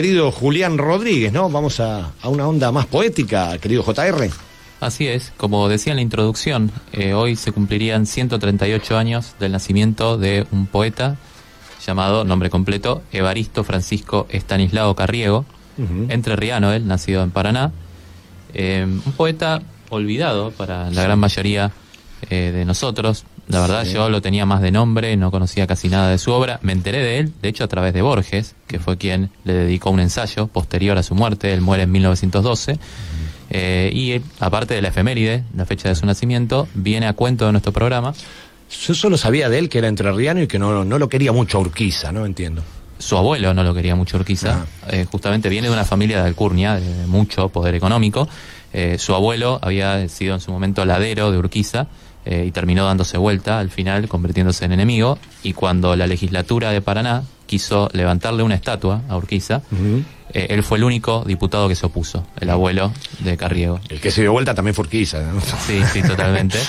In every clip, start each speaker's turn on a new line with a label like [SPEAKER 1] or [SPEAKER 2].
[SPEAKER 1] Querido Julián Rodríguez, ¿no? Vamos a, a una onda más poética, querido JR.
[SPEAKER 2] Así es, como decía en la introducción, eh, hoy se cumplirían 138 años del nacimiento de un poeta llamado, nombre completo, Evaristo Francisco Estanislao Carriego, entrerriano él, nacido en Paraná, eh, un poeta olvidado para la gran mayoría eh, de nosotros. La verdad,
[SPEAKER 1] Sí.
[SPEAKER 2] yo lo tenía más de nombre, no conocía casi nada de su obra. Me enteré de él, de hecho, a través de Borges, que fue quien le dedicó un ensayo posterior a su muerte. Él muere en 1912. Eh, y eh, aparte de la efeméride, la fecha de su nacimiento, viene a cuento de nuestro programa.
[SPEAKER 1] Yo solo sabía de él que era entrerriano y que no, no lo quería mucho Urquiza, ¿no? Entiendo.
[SPEAKER 2] Su abuelo no lo quería mucho Urquiza, eh, justamente viene de una familia de alcurnia, de mucho poder económico. Eh, su abuelo había sido en su momento ladero de Urquiza eh, y terminó dándose vuelta al final, convirtiéndose en enemigo. Y cuando la legislatura de Paraná quiso levantarle una estatua a Urquiza, eh, él fue el único diputado que se opuso, el abuelo de Carriego.
[SPEAKER 1] El que se dio vuelta también fue Urquiza, ¿no?
[SPEAKER 2] Sí, sí, totalmente.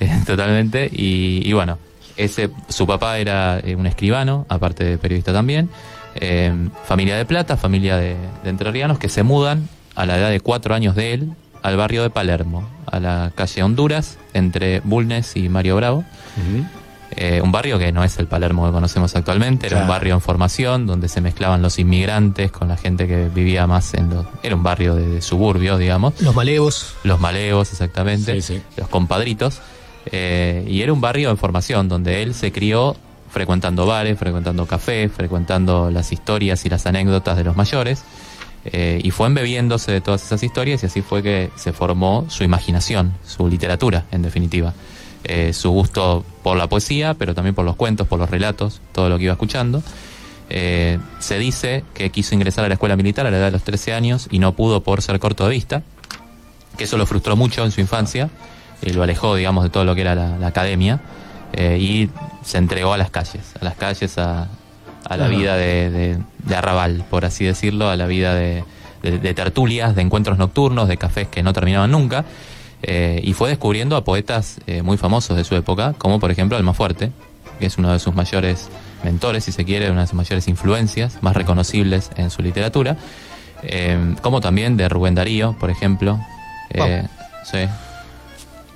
[SPEAKER 2] Eh, totalmente. Y, y bueno, ese, su papá era un escribano, aparte de periodista también. Eh, familia de plata, familia de, de entrerrianos que se mudan a la edad de cuatro años de él al barrio de Palermo, a la calle Honduras, entre Bulnes y Mario Bravo. Eh, un barrio que no es el Palermo que conocemos actualmente, era un barrio en formación donde se mezclaban los inmigrantes con la gente que vivía más en los... Era un barrio de, de suburbio, digamos
[SPEAKER 3] Los malevos.
[SPEAKER 2] los maleos exactamente,
[SPEAKER 1] Sí, sí.
[SPEAKER 2] los compadritos, eh, y era un barrio en formación donde él se crió frecuentando bares, frecuentando cafés, frecuentando las historias y las anécdotas de los mayores, eh, y fue embebiéndose de todas esas historias y así fue que se formó su imaginación, su literatura, en definitiva. Eh, su gusto por la poesía, pero también por los cuentos, por los relatos, todo lo que iba escuchando. Eh, se dice que quiso ingresar a la escuela militar a la edad de los 13 años y no pudo por ser corto de vista que eso lo frustró mucho en su infancia, y lo alejó, digamos, de todo lo que era la, academia, y se entregó a las calles, a las calles, a, a la vida de, de- de arrabal, por así decirlo, a la vida de tertulias, de encuentros nocturnos, de cafés que no terminaban nunca, eh, y fue descubriendo a poetas eh, muy famosos de su época, como por ejemplo Almafuerte, que es uno de sus mayores mentores, si se quiere, una de sus mayores influencias, más reconocibles en su literatura, eh, como también de Rubén Darío, por ejemplo. Eh, sí.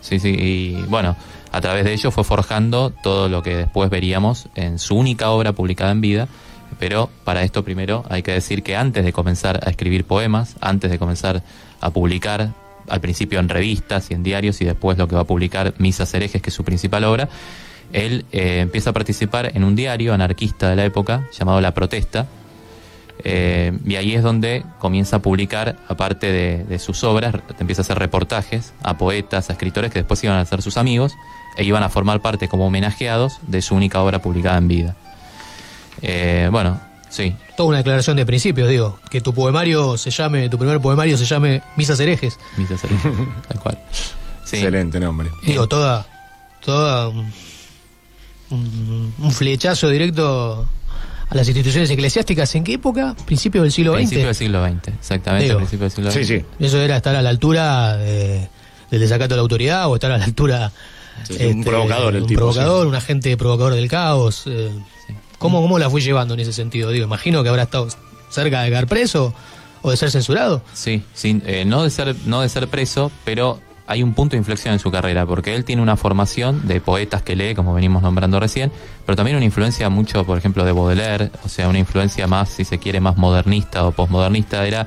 [SPEAKER 2] Sí, sí, y bueno, a través de ello fue forjando todo lo que después veríamos en su única obra publicada en vida, pero para esto primero hay que decir que antes de comenzar a escribir poemas, antes de comenzar a publicar, al principio en revistas y en diarios y después lo que va a publicar Misas Herejes, que es su principal obra, él eh, empieza a participar en un diario anarquista de la época llamado La Protesta, eh, y ahí es donde comienza a publicar, aparte de, de sus obras, empieza a hacer reportajes a poetas, a escritores que después iban a ser sus amigos e iban a formar parte como homenajeados de su única obra publicada en vida. Eh, bueno, sí,
[SPEAKER 3] Toda una declaración de principios, digo. Que tu poemario se llame, tu primer poemario se llame Misas herejes.
[SPEAKER 2] Misas Herejes, tal cual. Sí.
[SPEAKER 1] Excelente nombre.
[SPEAKER 3] Digo, toda, toda un, un- un flechazo directo a las instituciones eclesiásticas. ¿En qué época? Principio del siglo XX.
[SPEAKER 2] Principio del siglo XX, exactamente,
[SPEAKER 3] Digo.
[SPEAKER 2] principio del siglo XX.
[SPEAKER 1] Sí, sí.
[SPEAKER 3] Eso era estar a la altura de- del desacato de la autoridad o estar a la altura.
[SPEAKER 1] Sí, un provocador el
[SPEAKER 3] un
[SPEAKER 1] tipo,
[SPEAKER 3] provocador,
[SPEAKER 1] sí.
[SPEAKER 3] un agente provocador del caos. eh. ¿Cómo, ¿Cómo la fue llevando en ese sentido? Digo, imagino que habrá estado cerca de quedar preso o de ser censurado.
[SPEAKER 2] Sí, sí, eh, no de ser no de ser preso, pero hay un punto de inflexión en su carrera, porque él tiene una formación de poetas que lee, como venimos nombrando recién, pero también una influencia mucho, por ejemplo, de Baudelaire, o sea, una influencia más, si se quiere, más modernista o posmodernista, era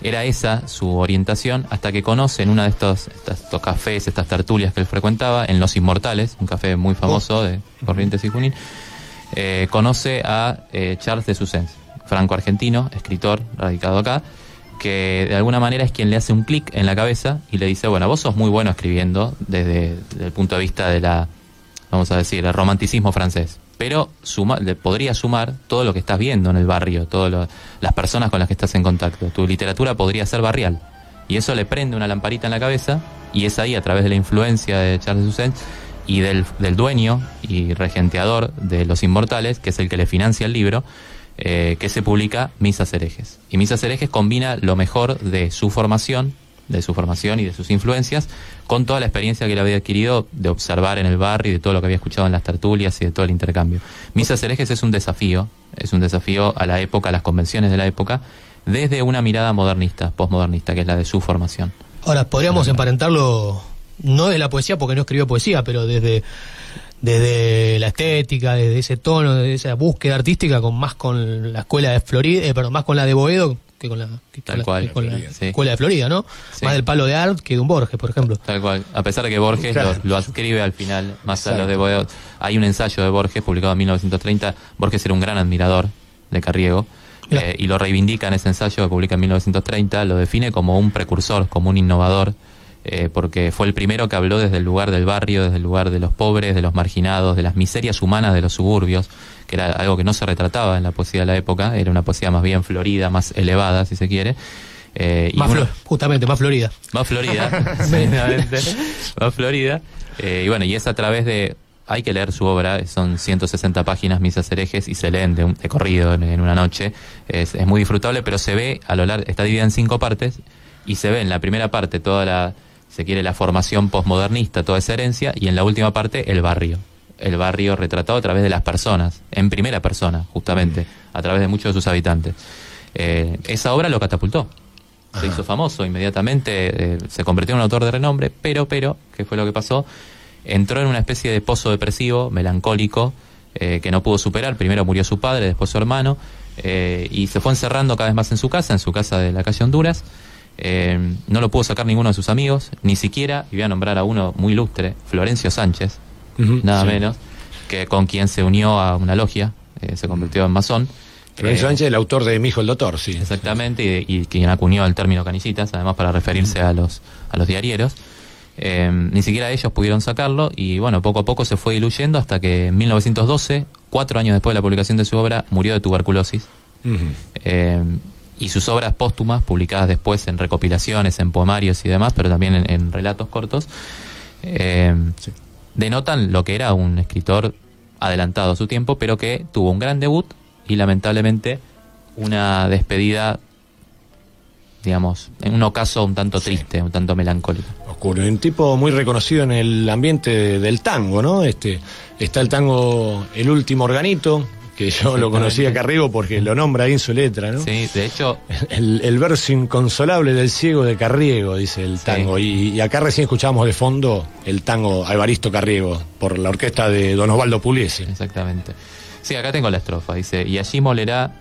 [SPEAKER 2] era esa su orientación hasta que conoce en una de estos, estos cafés, estas tertulias que él frecuentaba, en Los Inmortales, un café muy famoso de Corrientes y Junín, eh, conoce a eh, Charles de Susens, franco-argentino, escritor radicado acá, que de alguna manera es quien le hace un clic en la cabeza y le dice, bueno, vos sos muy bueno escribiendo desde, el punto de vista de la, vamos a decir, el romanticismo francés, pero suma, le podría sumar todo lo que estás viendo en el barrio, todas las personas con las que estás en contacto. Tu literatura podría ser barrial. Y eso le prende una lamparita en la cabeza y es ahí, a través de la influencia de Charles Susens y del, del dueño y regenteador de Los Inmortales, que es el que le financia el libro, eh, que se publica Misas Herejes. Y Misas Herejes combina lo mejor de su formación de su formación y de sus influencias, con toda la experiencia que él había adquirido de observar en el barrio y de todo lo que había escuchado en las tertulias y de todo el intercambio. Misas herejes es un desafío, es un desafío a la época, a las convenciones de la época, desde una mirada modernista, postmodernista, que es la de su formación.
[SPEAKER 3] Ahora, podríamos emparentarlo, no de la poesía, porque no escribió poesía, pero desde, desde la estética, desde ese tono, desde esa búsqueda artística, con más con la escuela de Florida, eh, perdón, más con la de Boedo que con la, que
[SPEAKER 2] Tal
[SPEAKER 3] con la-
[SPEAKER 2] cual,
[SPEAKER 3] que con la
[SPEAKER 2] sí.
[SPEAKER 3] escuela de Florida, ¿no?
[SPEAKER 2] Sí.
[SPEAKER 3] Más del palo de art que de un Borges, por ejemplo.
[SPEAKER 2] Tal cual. A pesar de que Borges
[SPEAKER 1] Claro.
[SPEAKER 2] lo, lo adscribe al final, más a los de Boedo. Hay un ensayo de Borges publicado en 1930. Borges era un gran admirador de Carriego eh, y lo reivindica en ese ensayo que publica en 1930. Lo define como un precursor, como un innovador, eh, porque fue el primero que habló desde el lugar del barrio, desde el lugar de los pobres, de los marginados, de las miserias humanas de los suburbios, que era algo que no se retrataba en la poesía de la época. Era una poesía más bien florida, más elevada, si se quiere. Eh, y
[SPEAKER 3] Más
[SPEAKER 2] uno-
[SPEAKER 3] Flo- justamente, más Florida.
[SPEAKER 2] más Florida, más Florida. Eh, y bueno, y es a través de. Hay que leer su obra, son 160 páginas, misas herejes, y se leen de, un, de corrido en, en una noche. Es, es muy disfrutable, pero se ve a lo largo, está dividida en cinco partes, y se ve en la primera parte toda la, se quiere, la formación postmodernista, toda esa herencia, y en la última parte el barrio. El barrio retratado a través de las personas, en primera persona, justamente, a través de muchos de sus habitantes. Eh, esa obra lo catapultó se hizo famoso inmediatamente, eh, se convirtió en un autor de renombre, pero, pero, ¿qué fue lo que pasó? Entró en una especie de pozo depresivo, melancólico, eh, que no pudo superar. Primero murió su padre, después su hermano, eh, y se fue encerrando cada vez más en su casa, en su casa de la calle Honduras. Eh, no lo pudo sacar ninguno de sus amigos, ni siquiera, y voy a nombrar a uno muy ilustre, Florencio Sánchez, nada
[SPEAKER 1] sí.
[SPEAKER 2] menos, que con quien se unió a una logia, eh, se convirtió en masón.
[SPEAKER 1] Florencio
[SPEAKER 2] Eh,
[SPEAKER 1] Sánchez, el autor de Mi hijo el doctor, sí.
[SPEAKER 2] Exactamente, y, y quien acuñó el término canillitas, además para referirse a los, a los diarieros. Eh, ni siquiera ellos pudieron sacarlo y bueno, poco a poco se fue diluyendo hasta que en 1912, cuatro años después de la publicación de su obra, murió de tuberculosis. Y sus obras póstumas, publicadas después en recopilaciones, en poemarios y demás, pero también en, en relatos cortos, eh,
[SPEAKER 1] Sí.
[SPEAKER 2] denotan lo que era un escritor adelantado a su tiempo, pero que tuvo un gran debut y lamentablemente una despedida, digamos, en un ocaso un tanto triste, un tanto melancólico.
[SPEAKER 1] Oscuro. Un tipo muy reconocido en el ambiente de- del tango, ¿no? Este, está el tango El último organito, que yo lo conocí acá arriba porque lo nombra ahí en su letra, ¿no?
[SPEAKER 2] Sí, de hecho,
[SPEAKER 1] El, el verso inconsolable del ciego de Carriego, dice el
[SPEAKER 2] Sí.
[SPEAKER 1] tango. Y, y acá recién escuchamos de fondo el tango Alvaristo Carriego, por la orquesta de Don Osvaldo Pugliese.
[SPEAKER 2] Exactamente. Sí, acá tengo la estrofa. Dice, y allí molerá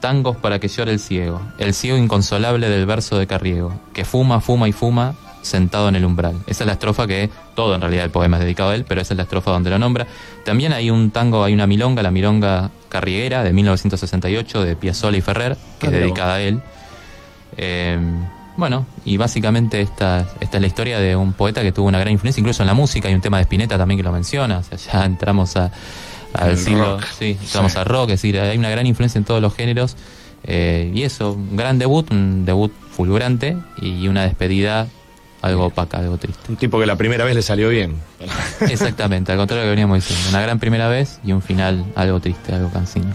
[SPEAKER 2] tangos para que llore el ciego, el ciego inconsolable del verso de Carriego, que fuma, fuma y fuma sentado en el umbral. Esa es la estrofa que todo en realidad el poema es dedicado a él, pero esa es la estrofa donde lo nombra. También hay un tango, hay una milonga, la milonga carrieguera de 1968 de Piazzolla y Ferrer, que es dedicada a él. Eh, bueno, y básicamente esta, esta es la historia de un poeta que tuvo una gran influencia, incluso en la música, hay un tema de Spinetta también que lo menciona, o sea, ya entramos a, al siglo, sí, entramos
[SPEAKER 1] Sí.
[SPEAKER 2] al rock, es decir, hay una gran influencia en todos los géneros, eh, y eso, un gran debut, un debut fulgurante y una despedida algo opaca, algo triste.
[SPEAKER 1] Un tipo que la primera vez le salió bien.
[SPEAKER 2] Exactamente, al contrario de lo que veníamos diciendo, una gran primera vez y un final algo triste, algo cansino.